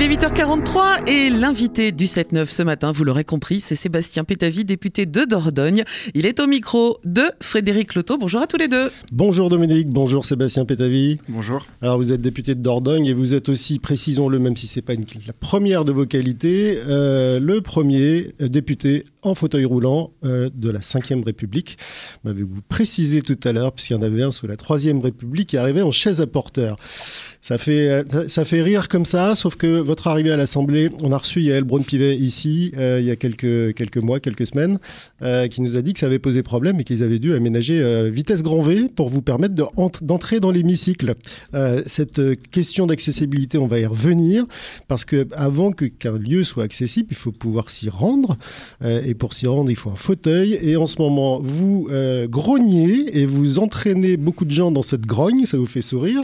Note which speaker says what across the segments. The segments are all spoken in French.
Speaker 1: Il est 8h43 et l'invité du 7-9 ce matin, vous l'aurez compris, c'est Sébastien Pétavy, député de Dordogne. Il est au micro de Frédéric Loto. Bonjour à tous les deux.
Speaker 2: Bonjour Dominique, bonjour Sébastien Pétavy.
Speaker 3: Bonjour.
Speaker 2: Alors vous êtes député de Dordogne et vous êtes aussi, précisons-le, même si c'est pas une- la première de vos qualités, euh, le premier euh, député en fauteuil roulant euh, de la 5e République. M'avez-vous précisé tout à l'heure, puisqu'il y en avait un sous la 3e République qui arrivait en chaise à porteur. Ça fait, euh, ça fait rire comme ça, sauf que votre arrivée à l'Assemblée, on a reçu Yael Braun-Pivet ici, euh, il y a quelques, quelques mois, quelques semaines, euh, qui nous a dit que ça avait posé problème et qu'ils avaient dû aménager vitesse grand V pour vous permettre de ent- d'entrer dans l'hémicycle. Cette question d'accessibilité, on va y revenir, parce que avant que qu'un lieu soit accessible, il faut pouvoir s'y rendre, et pour s'y rendre, il faut un fauteuil, et en ce moment, vous grognez et vous entraînez beaucoup de gens dans cette grogne, ça vous fait sourire,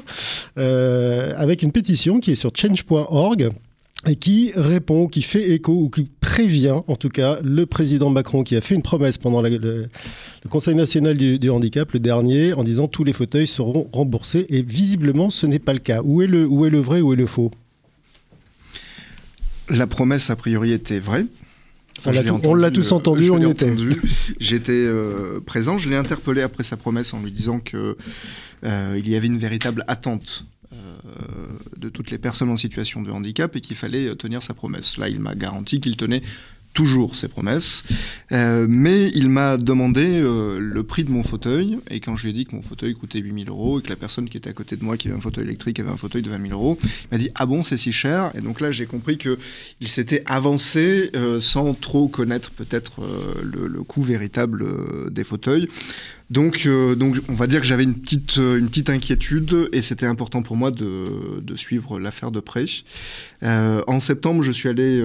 Speaker 2: avec une pétition qui est sur change.org et qui répond, qui fait écho ou qui prévient, en tout cas, le président Macron qui a fait une promesse pendant la- le, le Conseil national du, du handicap, le dernier, en disant tous les fauteuils seront remboursés. Et visiblement, ce n'est pas le cas. Où est le, où est le vrai, où est le faux?
Speaker 3: La promesse, a priori, était vraie.
Speaker 2: Tout- on l'a tous
Speaker 3: euh,
Speaker 2: entendu, on y était.
Speaker 3: J'étais euh, présent. Je l'ai interpellé après sa promesse en lui disant que euh, il y avait une véritable attente euh, de toutes les personnes en situation de handicap et qu'il fallait euh, tenir sa promesse. Là, il m'a garanti qu'il tenait toujours ses promesses, Euh, mais il m'a demandé euh, le prix de mon fauteuil, et quand je lui ai dit que mon fauteuil coûtait 8000 euros, et que la personne qui était à côté de moi, qui avait un fauteuil électrique, avait un fauteuil de 20 000 euros, il m'a dit « Ah bon, c'est si cher ?» Et donc là, j'ai compris que il s'était avancé euh, sans trop connaître peut-être le, le coût véritable des fauteuils. Donc, donc, on va dire que j'avais une petite, une petite inquiétude et c'était important pour moi de, de suivre l'affaire de près. En septembre, je suis allé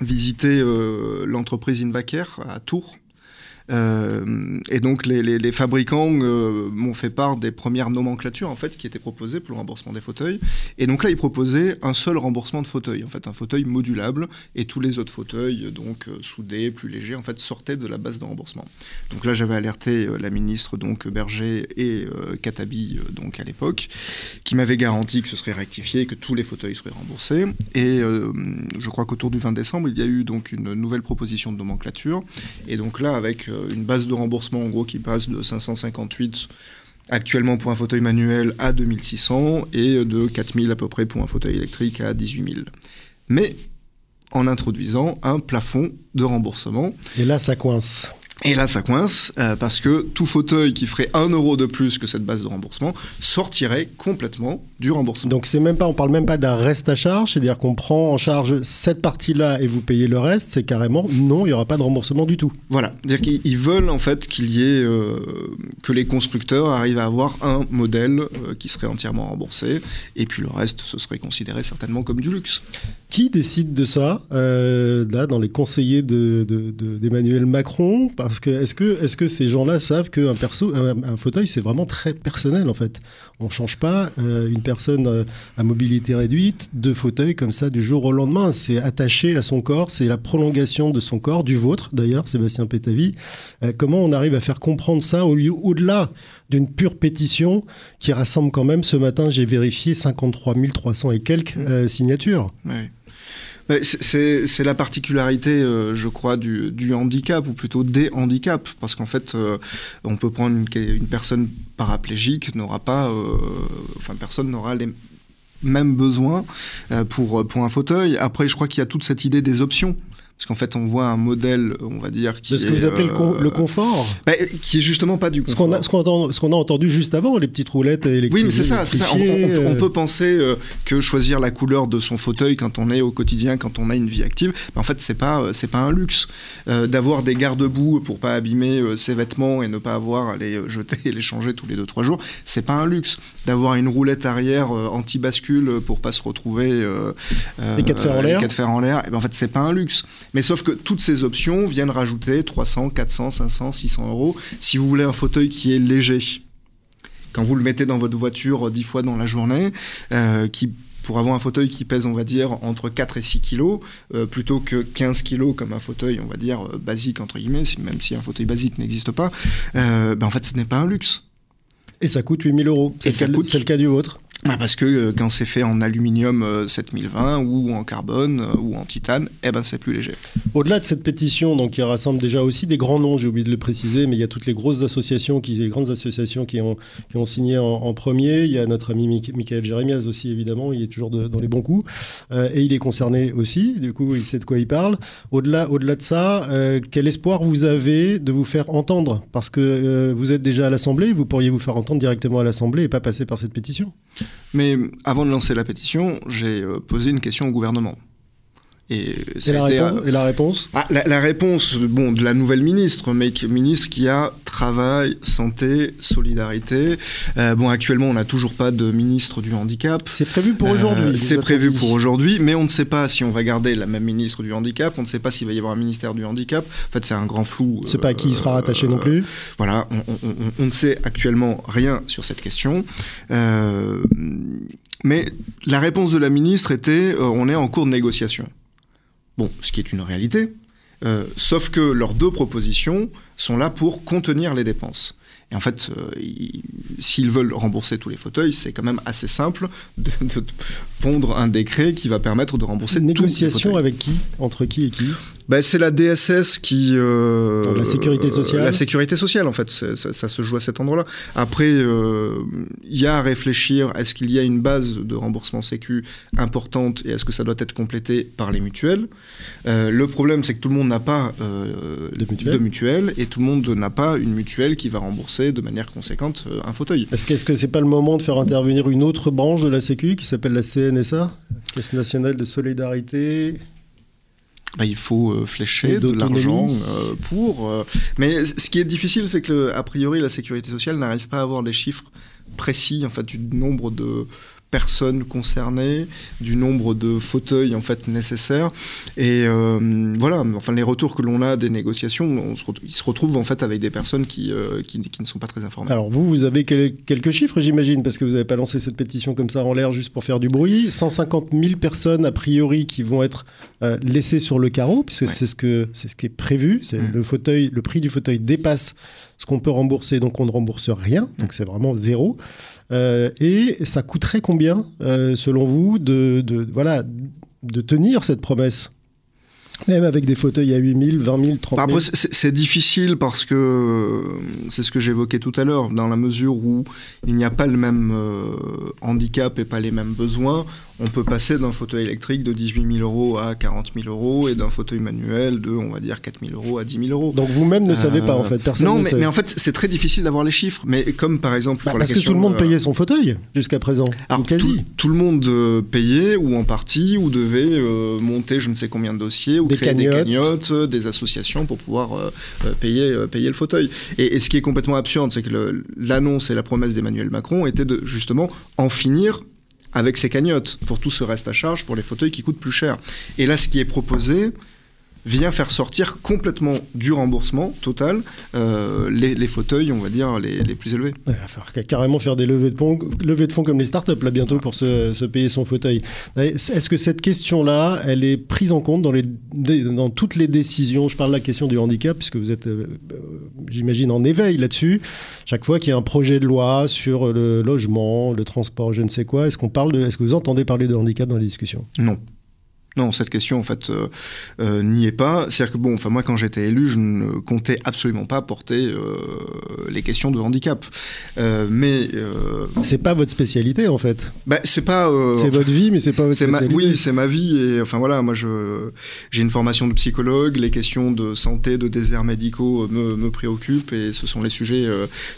Speaker 3: visiter euh, l'entreprise Invacare à Tours. Euh, et donc les, fabricants euh, m'ont fait part des premières nomenclatures en fait qui étaient proposées pour le remboursement des fauteuils. Et donc là, ils proposaient un seul remboursement de fauteuil, en fait un fauteuil modulable, et tous les autres fauteuils donc euh, soudés, plus légers, en fait sortaient de la base de remboursement. Donc là, j'avais alerté la ministre donc Berger et euh, Katabi donc à l'époque, qui m'avaient garanti que ce serait rectifié, que tous les fauteuils seraient remboursés. Et je crois qu'autour du 20 décembre, il y a eu donc une nouvelle proposition de nomenclature. Et donc là, avec une base de remboursement en gros qui passe de 558 actuellement pour un fauteuil manuel à 2600 et de 4000 à peu près pour un fauteuil électrique à 18000. Mais en introduisant un plafond de remboursement.
Speaker 2: Et là, ça coince.
Speaker 3: Et là, ça coince euh, parce que tout fauteuil qui ferait 1 euro de plus que cette base de remboursement sortirait complètement du remboursement.
Speaker 2: Donc c'est même pas, on parle même pas d'un reste à charge, c'est-à-dire qu'on prend en charge cette partie-là et vous payez le reste, c'est carrément non, il n'y aura pas de remboursement du tout.
Speaker 3: Voilà, c'est-à-dire qu'ils ils veulent en fait qu'il y ait euh, que les constructeurs arrivent à avoir un modèle euh, qui serait entièrement remboursé, et puis le reste, ce serait considéré certainement comme du luxe.
Speaker 2: Qui décide de ça là dans les conseillers de- de- de- d'Emmanuel Macron? Parce que est-ce que ces gens-là savent qu'un perso, un, un fauteuil, c'est vraiment très personnel en fait? On change pas euh, une personne euh, à mobilité réduite de fauteuil comme ça du jour au lendemain. C'est attaché à son corps, c'est la prolongation de son corps, du vôtre d'ailleurs, Sébastien Pétavy. Euh, comment on arrive à faire comprendre ça au lieu au-delà d'une pure pétition qui rassemble quand même ce matin, j'ai vérifié 53 300 et quelques euh, signatures?
Speaker 3: C'est- la particularité, euh, je crois, du, handicap, ou plutôt des handicaps, parce qu'en fait, euh, on peut prendre une, personne paraplégique, n'aura pas, euh, enfin, personne n'aura les mêmes besoins pour un fauteuil. Après, je crois qu'il y a toute cette idée des options. Parce qu'en fait, on voit un modèle, on va dire, qui
Speaker 2: De ce que
Speaker 3: est,
Speaker 2: vous appelez le, con-
Speaker 3: euh,
Speaker 2: le confort
Speaker 3: bah, qui est justement pas du confort.
Speaker 2: a, ce qu'on ce qu'on a entendu juste avant, les petites roulettes électriques.
Speaker 3: Oui, mais c'est ça. On, on-
Speaker 2: électrifiées,
Speaker 3: on
Speaker 2: euh,
Speaker 3: peut penser euh, que choisir la couleur de son fauteuil quand on est au quotidien, quand on a une vie active, mais en fait, c'est pas, c'est pas un luxe. D'avoir des garde-boue pour pas abîmer ses vêtements et ne pas avoir à les jeter et les changer tous les 2-3 jours, c'est pas un luxe. D'avoir une roulette arrière anti-bascule pour pas se retrouver. euh,
Speaker 2: Les quatre fers en l'air.
Speaker 3: quatre fers en l'air, eh ben, en fait, c'est pas un luxe. Mais sauf que toutes ces options viennent rajouter 300, 400, 500, 600 euros si vous voulez un fauteuil qui est léger quand vous le mettez dans votre voiture euh, dix fois dans la journée, euh, qui pour avoir un fauteuil qui pèse, on va dire, entre 4 et 6 kilos, euh, plutôt que 15 kilos comme un fauteuil, on va dire, euh, basique, entre guillemets, même si un fauteuil basique n'existe pas, ben en fait, ce n'est pas un luxe.
Speaker 2: Et ça coûte 8000 euros. C'est le cas du vôtre
Speaker 3: parce que euh, quand c'est fait en aluminium 7020 euh, ou en carbone euh, ou en titane, eh ben c'est plus léger.
Speaker 2: Au-delà de cette pétition, donc qui rassemble déjà aussi des grands noms, j'ai oublié de le préciser, mais il y a toutes les grosses associations, qui, les grandes associations qui ont, signé en, premier. Il y a notre ami Michael Jérémiaz aussi, évidemment, il est toujours dans les bons coups. et il est concerné aussi, du coup, il sait de quoi il parle. Au-delà au -delà de ça, quel espoir vous avez de vous faire entendre? Parce que vous êtes déjà à l'Assemblée, vous pourriez vous faire entendre directement à l'Assemblée et pas passer par cette pétition.
Speaker 3: Mais avant de lancer la pétition, j'ai euh, posé une question au gouvernement.
Speaker 2: Et, la, réponse,
Speaker 3: ah, la, réponse bon, de la nouvelle ministre, mais ministre qui a travail, santé, solidarité. Euh, bon, actuellement, on n'a toujours pas de ministre du handicap.
Speaker 2: C'est prévu pour aujourd'hui. Euh,
Speaker 3: c'est prévu pour aujourd'hui, mais on ne sait pas si on va garder la même ministre du handicap. On ne sait pas s'il va y avoir un ministère du handicap. En fait, c'est un grand flou.
Speaker 2: C'est pas à qui il sera rattaché non plus.
Speaker 3: Voilà, on, ne sait actuellement rien sur cette question. mais la réponse de la ministre était on est en cours de négociation. Bon, ce qui est une réalité. Euh, sauf que leurs deux propositions sont là pour contenir les dépenses. Et en fait, euh, s'ils veulent rembourser tous les fauteuils, c'est quand même assez simple de, pondre un décret qui va permettre de rembourser
Speaker 2: Une
Speaker 3: tous
Speaker 2: les Négociation avec qui? Entre qui et qui?
Speaker 3: Ben, c'est la DSS qui.
Speaker 2: Euh, la sécurité sociale.
Speaker 3: La sécurité sociale, en fait, ça, ça, se joue à cet endroit-là. Après, il euh, y a à réfléchir est-ce qu'il y a une base de remboursement sécu importante et est-ce que ça doit être complété par les mutuelles? Euh, Le problème, c'est que tout le monde n'a pas de mutuelle. de, mutuelle. et tout le monde n'a pas une mutuelle qui va rembourser de manière conséquente un fauteuil.
Speaker 2: Est-ce que ce n'est pas le moment de faire intervenir une autre branche de la Sécu qui s'appelle la CNSA, Caisse nationale de solidarité
Speaker 3: bah, il faut euh, flécher de l'argent euh, pour. Euh, mais ce qui est difficile, c'est que a priori la sécurité sociale n'arrive pas à avoir des chiffres précis en fait du nombre de personnes concernées, du nombre de fauteuils en fait nécessaires. Et euh, voilà, enfin les retours que l'on a des négociations, on se ils se retrouvent en fait avec des personnes qui, euh, qui, ne sont pas très informées.
Speaker 2: Alors vous, vous avez quelques chiffres, j'imagine, parce que vous n'avez pas lancé cette pétition comme ça en l'air juste pour faire du bruit. 150 000 personnes a priori qui vont être euh, laissées sur le carreau, puisque c'est ce que c'est ce qui est prévu. C'est mm. le fauteuil, le prix du fauteuil dépasse ce qu'on peut rembourser, donc on ne rembourse rien, donc c'est vraiment zéro. Euh, et ça coûterait combien, euh, selon vous, de, voilà, de tenir cette promesse? Même avec des fauteuils à 8 000, 20 000, 30 000
Speaker 3: C'est difficile parce que c'est ce que j'évoquais tout à l'heure, dans la mesure où il n'y a pas le même euh, handicap et pas les mêmes besoins on peut passer d'un fauteuil électrique de 18 000 euros à 40 000 euros et d'un fauteuil manuel de, on va dire, 4 000 euros à 10 000 euros.
Speaker 2: Donc vous-même ne savez pas, en fait, personne
Speaker 3: Non,
Speaker 2: mais,
Speaker 3: mais, en fait, c'est très difficile d'avoir les chiffres. Mais comme par exemple
Speaker 2: bah,
Speaker 3: pour
Speaker 2: parce
Speaker 3: la question...
Speaker 2: que tout le monde payait son fauteuil jusqu'à présent,
Speaker 3: Alors,
Speaker 2: quasi.
Speaker 3: Tout, le monde euh, payait, ou en partie, ou devait euh, monter je ne sais combien de dossiers, ou
Speaker 2: des
Speaker 3: créer
Speaker 2: cagnottes.
Speaker 3: des cagnottes, euh, des associations pour pouvoir payer, payer le fauteuil. Et, et, ce qui est complètement absurde, c'est que l'annonce et la promesse d'Emmanuel Macron était de justement en finir avec ses cagnottes pour tout ce reste à charge pour les fauteuils qui coûtent plus cher. Et là, ce qui est proposé, vient faire sortir complètement du remboursement total euh, les, fauteuils, on va dire, les, plus élevés.
Speaker 2: Il va falloir carrément faire des levées de fonds, levées de fonds comme les startups, là, bientôt, pour se, payer son fauteuil. Est-ce que cette question-là, elle est prise en compte dans, les, dans toutes les décisions? Je parle de la question du handicap, puisque vous êtes, euh, euh, j'imagine, en éveil là-dessus. Chaque fois qu'il y a un projet de loi sur le logement, le transport, je ne sais quoi, est-ce qu'on parle de, est-ce que vous entendez parler de handicap dans les discussions?
Speaker 3: Non. Non, cette question, en fait, euh, euh, n'y est pas. C'est-à-dire que, bon, enfin, moi, quand j'étais élu, je ne comptais absolument pas porter euh, les questions de handicap. mais.
Speaker 2: c'est pas votre spécialité, en fait.
Speaker 3: Bah, c'est pas.
Speaker 2: c'est votre vie, mais c'est pas votre spécialité.
Speaker 3: oui, c'est ma vie. Et, enfin, voilà, moi, je, j'ai une formation de psychologue. Les questions de santé, de déserts médicaux me, me préoccupent et ce sont les sujets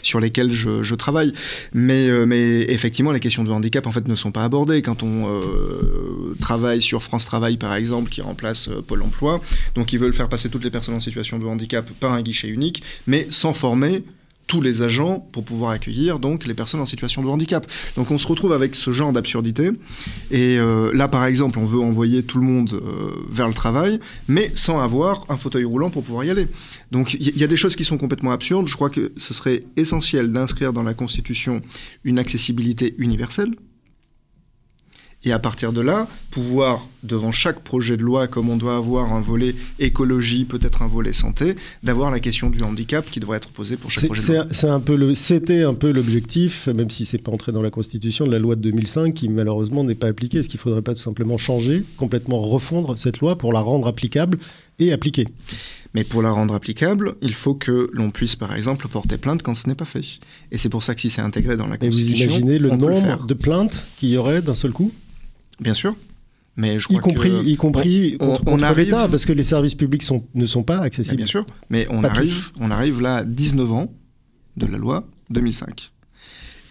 Speaker 3: sur lesquels je, je travaille. Mais, mais effectivement, les questions de handicap, en fait, ne sont pas abordées. Quand on travaille sur France Travail, par exemple, qui remplace euh, Pôle emploi. Donc ils veulent faire passer toutes les personnes en situation de handicap par un guichet unique, mais sans former tous les agents pour pouvoir accueillir donc les personnes en situation de handicap. Donc on se retrouve avec ce genre d'absurdité. Et euh, là, par exemple, on veut envoyer tout le monde euh, vers le travail, mais sans avoir un fauteuil roulant pour pouvoir y aller. Donc il y, a des choses qui sont complètement absurdes. Je crois que ce serait essentiel d'inscrire dans la Constitution une accessibilité universelle Et à partir de là, pouvoir, devant chaque projet de loi, comme on doit avoir un volet écologie, peut-être un volet santé, d'avoir la question du handicap qui devrait être posée pour chaque projet de loi.
Speaker 2: C'est un peu le, c'était un peu l'objectif, même si c'est pas entré dans la Constitution, de la loi de 2005, qui malheureusement n'est pas appliquée. Est-ce qu'il faudrait pas tout simplement changer, complètement refondre cette loi pour la rendre applicable et appliquée
Speaker 3: mais pour la rendre applicable, il faut que l'on puisse, par exemple, porter plainte quand ce n'est pas fait. Et c'est pour ça que si c'est intégré dans la Constitution.
Speaker 2: Et vous imaginez le nombre de plaintes qu'il y aurait d'un seul coup?
Speaker 3: Bien sûr.
Speaker 2: Mais je crois y compris, y compris on, contre, arrive... l'État, parce que les services publics sont, ne sont pas accessibles.
Speaker 3: bien sûr, mais on arrive, on arrive là à 19 ans de la loi 2005.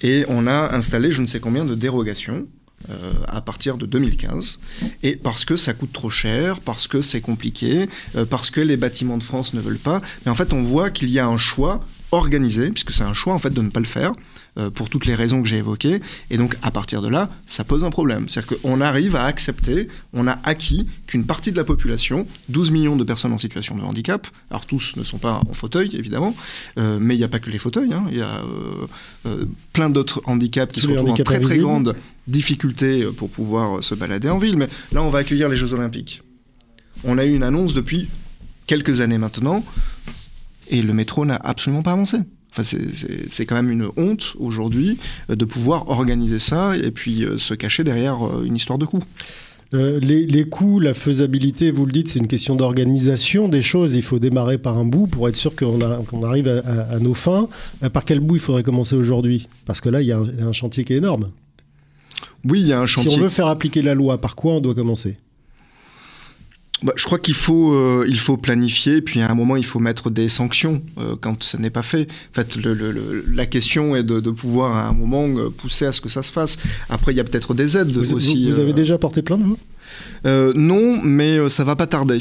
Speaker 3: Et on a installé je ne sais combien de dérogations euh, à partir de 2015. Et parce que ça coûte trop cher, parce que c'est compliqué, euh, parce que les bâtiments de France ne veulent pas. Mais en fait, on voit qu'il y a un choix organisé, puisque c'est un choix en fait de ne pas le faire, euh, pour toutes les raisons que j'ai évoquées. Et donc, à partir de là, ça pose un problème. C'est-à-dire qu'on arrive à accepter, on a acquis qu'une partie de la population, 12 millions de personnes en situation de handicap, alors tous ne sont pas en fauteuil, évidemment, euh, mais il n'y a pas que les fauteuils, hein. il y a euh, plein d'autres handicaps qui se retrouvent en très très grande difficulté pour pouvoir se balader en ville. Mais là, on va accueillir les Jeux Olympiques. On a eu une annonce depuis quelques années maintenant, et le métro n'a absolument pas avancé c'est quand même une honte aujourd'hui euh, de pouvoir organiser ça et puis euh, se cacher derrière euh, une histoire de coûts.
Speaker 2: les, coûts, la faisabilité, vous le dites, c'est une question d'organisation des choses. Il faut démarrer par un bout pour être sûr qu'on arrive à, nos fins. par quel bout il faudrait commencer aujourd'hui? Parce que là, il y, a un, chantier qui est énorme.
Speaker 3: Oui, il y a un chantier.
Speaker 2: Si on veut faire appliquer la loi, par quoi on doit commencer?
Speaker 3: Bah, je crois qu'il faut, euh, il faut planifier, puis à un moment, il faut mettre des sanctions euh, quand ça n'est pas fait. En fait, le, la question est de, de, pouvoir à un moment euh, pousser à ce que ça se fasse. Après, il y a peut-être des aides aussi.
Speaker 2: Vous, avez déjà porté plainte, vous?
Speaker 3: Non, mais ça va pas tarder.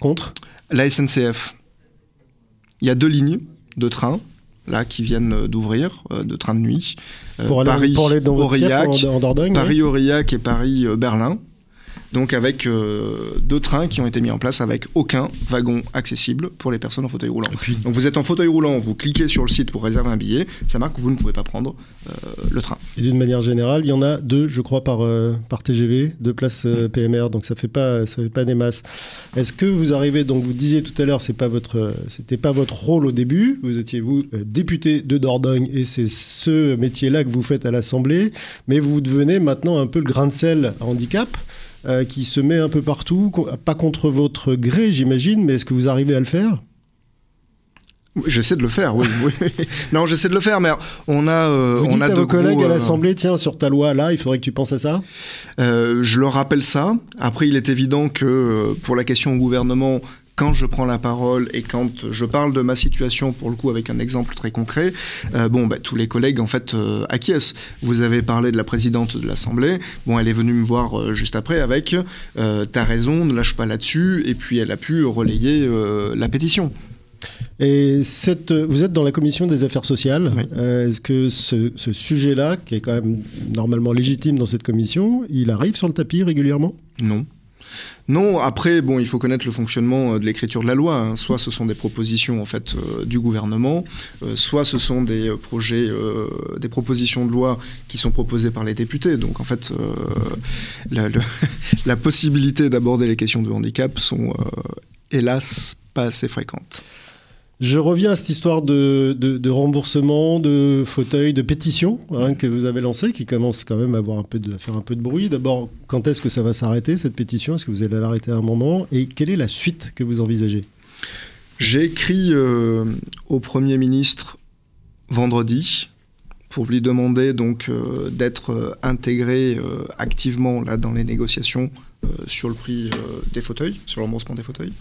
Speaker 2: Contre?
Speaker 3: La SNCF. Il y a deux lignes de train là qui viennent d'ouvrir, de train de nuit.
Speaker 2: pour aller, Paris, pour aller dans Aurillac,
Speaker 3: en, Dordogne, Paris Aurillac et Paris Berlin donc avec euh, deux trains qui ont été mis en place avec aucun wagon accessible pour les personnes en fauteuil roulant. Donc vous êtes en fauteuil roulant, vous cliquez sur le site pour réserver un billet, ça marque que vous ne pouvez pas prendre euh, le train.
Speaker 2: Et d'une manière générale, il y en a deux, je crois, par, euh, par TGV, deux places mm. PMR, donc ça fait pas, ça fait pas des masses. Est-ce que vous arrivez, donc vous disiez tout à l'heure, c'est pas votre, c'était pas votre rôle au début, vous étiez vous député de Dordogne et c'est ce métier-là que vous faites à l'Assemblée, mais vous devenez maintenant un peu le grain de sel handicap. Euh, qui se met un peu partout, pas contre votre gré, j'imagine, mais est-ce que vous arrivez à le faire?
Speaker 3: J'essaie de le faire, oui. Non, j'essaie de le faire, mais on a,
Speaker 2: euh,
Speaker 3: on
Speaker 2: a à vos collègues à euh, l'Assemblée, tiens, sur ta loi là, il faudrait que tu penses à ça?
Speaker 3: je leur rappelle ça. Après, il est évident que pour la question au gouvernement, quand je prends la parole et quand je parle de ma situation, pour le coup avec un exemple très concret, euh, bon, bah, tous les collègues en fait euh, acquiescent. Vous avez parlé de la présidente de l'Assemblée. Bon, elle est venue me voir euh, juste après avec "T'as raison, ne lâche pas là-dessus", et puis elle a pu relayer la pétition.
Speaker 2: Et cette, vous êtes dans la commission des affaires sociales. Est-ce que ce, ce sujet-là, qui est quand même normalement légitime dans cette commission, il arrive sur le tapis régulièrement?
Speaker 3: Non. Non, après, bon, il faut connaître le fonctionnement euh, de l'écriture de la loi. Hein. Soit ce sont des propositions en fait euh, du gouvernement, euh, soit ce sont des projets, des propositions de loi qui sont proposées par les députés. Donc en fait, la, la, possibilité d'aborder les questions de handicap sont hélas pas assez fréquentes.
Speaker 2: Je reviens à cette histoire de, remboursement, de fauteuil, de pétition hein, que vous avez lancée, qui commence quand même à, faire un peu de bruit. D'abord, quand est-ce que ça va s'arrêter, cette pétition? Est-ce que vous allez l'arrêter à un moment? Et quelle est la suite que vous envisagez?
Speaker 3: J'ai écrit euh, au Premier ministre vendredi pour lui demander donc euh, d'être euh, intégré activement là, dans les négociations sur le prix des fauteuils, sur le remboursement des fauteuils.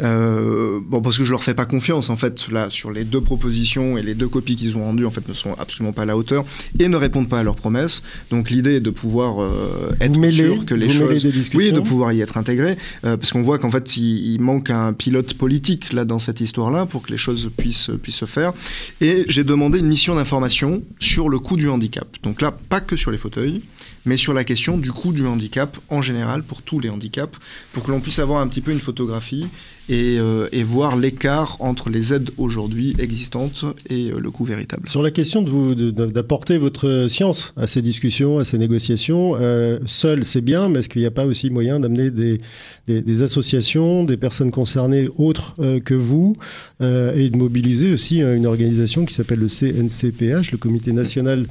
Speaker 3: Euh, bon, parce que je leur fais pas confiance en fait là sur les deux propositions et les deux copies qu'ils ont rendues en fait ne sont absolument pas à la hauteur et ne répondent pas à leurs promesses. Donc l'idée est de pouvoir euh, être sûr que les choses, oui, de pouvoir y être intégré, euh, parce qu'on voit qu'en fait il, manque un pilote politique là dans cette histoire-là pour que les choses puissent puissent se faire. Et j'ai demandé une mission d'information sur le coût du handicap. Donc là, pas que sur les fauteuils, mais sur la question du coût du handicap en général pour tous les handicaps, pour que l'on puisse avoir un petit peu une photographie et, euh, et voir l'écart entre les aides aujourd'hui existantes et euh, le coût véritable.
Speaker 2: Sur la question de vous d'apporter votre science à ces discussions, à ces négociations, euh, seul c'est bien, mais est-ce qu'il n'y a pas aussi moyen d'amener des, des, des, associations, des personnes concernées autres euh, que vous, et de mobiliser aussi une organisation qui s'appelle le CNCPH, le Comité national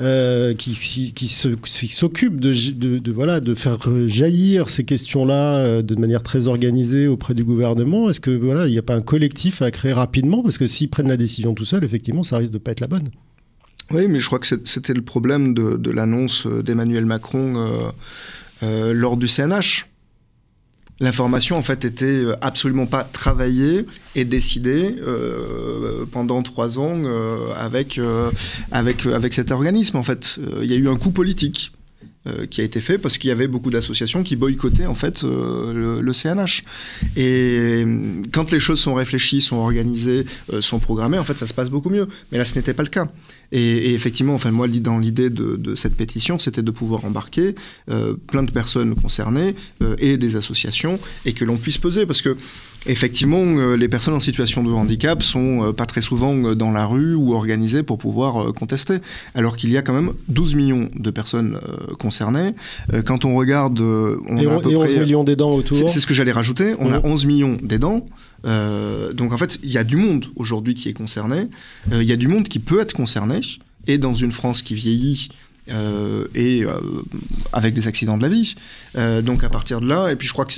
Speaker 2: euh, qui, qui, qui s'occupe de, voilà, de faire jaillir ces questions-là euh, de manière très organisée auprès du gouvernement. Est-ce que voilà, il n'y a pas un collectif à créer rapidement? Parce que s'ils prennent la décision tout seul, effectivement, ça risque de pas être la bonne.
Speaker 3: Oui, mais je crois que c'était le problème de, l'annonce d'Emmanuel Macron euh, euh, lors du CNH l'information en fait était absolument pas travaillée et décidée euh, pendant trois ans euh, avec euh, avec avec cet organisme. En fait, il y a eu un coup politique. Qui a été fait parce qu'il y avait beaucoup d'associations qui boycottaient en fait le, le, CNH. Et quand les choses sont réfléchies, sont organisées, sont programmées, en fait, ça se passe beaucoup mieux. Mais là, ce n'était pas le cas. Et, effectivement, enfin moi, dans l'idée de, de, cette pétition, c'était de pouvoir embarquer euh, plein de personnes concernées euh, et des associations et que l'on puisse peser, parce que effectivement, euh, les personnes en situation de handicap sont euh, pas très souvent dans la rue ou organisées pour pouvoir euh, contester, alors qu'il y a quand même 12 millions de personnes concernées. quand on regarde, on
Speaker 2: et,
Speaker 3: a
Speaker 2: on,
Speaker 3: à peu
Speaker 2: et 11
Speaker 3: près,
Speaker 2: millions d'aidants autour.
Speaker 3: C'est ce que j'allais rajouter. On a 11 millions d'aidants. Euh, donc en fait, il y a du monde aujourd'hui qui est concerné. Euh, Il y a du monde qui peut être concerné. Et dans une France qui vieillit euh, et euh, avec des accidents de la vie. Euh, donc à partir de là, et puis je crois que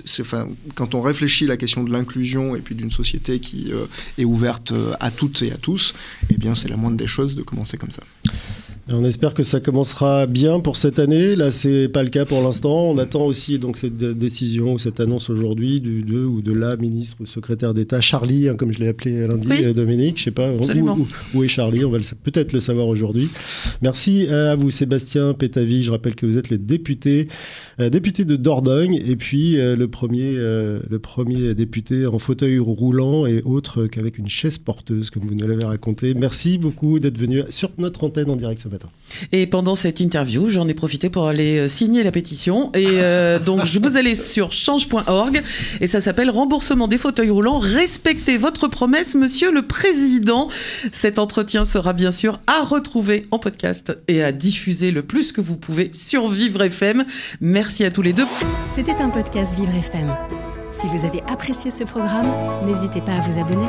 Speaker 3: quand on réfléchit à la question de l'inclusion et puis d'une société qui est ouverte à toutes et à tous, eh bien c'est la moindre des choses de commencer comme ça.
Speaker 2: On espère que ça commencera bien pour cette année. Là, c'est pas le cas pour l'instant. On attend aussi donc cette décision ou cette annonce aujourd'hui du de ou de la ministre ou secrétaire d'État Charlie, hein, comme je l'ai appelé lundi,
Speaker 1: Oui.
Speaker 2: euh, Dominique. Je sais pas où, où- où est Charlie? On va peut-être le savoir aujourd'hui. Merci euh, à vous, Sébastien Pétavy. Je rappelle que vous êtes le député, député de Dordogne, et puis euh, le premier, euh, le premier député en fauteuil roulant et autre qu'avec une chaise porteuse, comme vous nous l'avez raconté. Merci beaucoup d'être venu sur notre antenne en direct ce matin.
Speaker 1: Et pendant cette interview, j'en ai profité pour aller euh, signer la pétition. Et euh, donc, je vous allez sur change.org et ça s'appelle Remboursement des fauteuils roulants. Respectez votre promesse, monsieur le président. Cet entretien sera bien sûr à retrouver en podcast et à diffuser le plus que vous pouvez sur Vivre FM. Merci à tous les deux.
Speaker 4: C'était un podcast Vivre FM. Si vous avez apprécié ce programme, n'hésitez pas à vous abonner.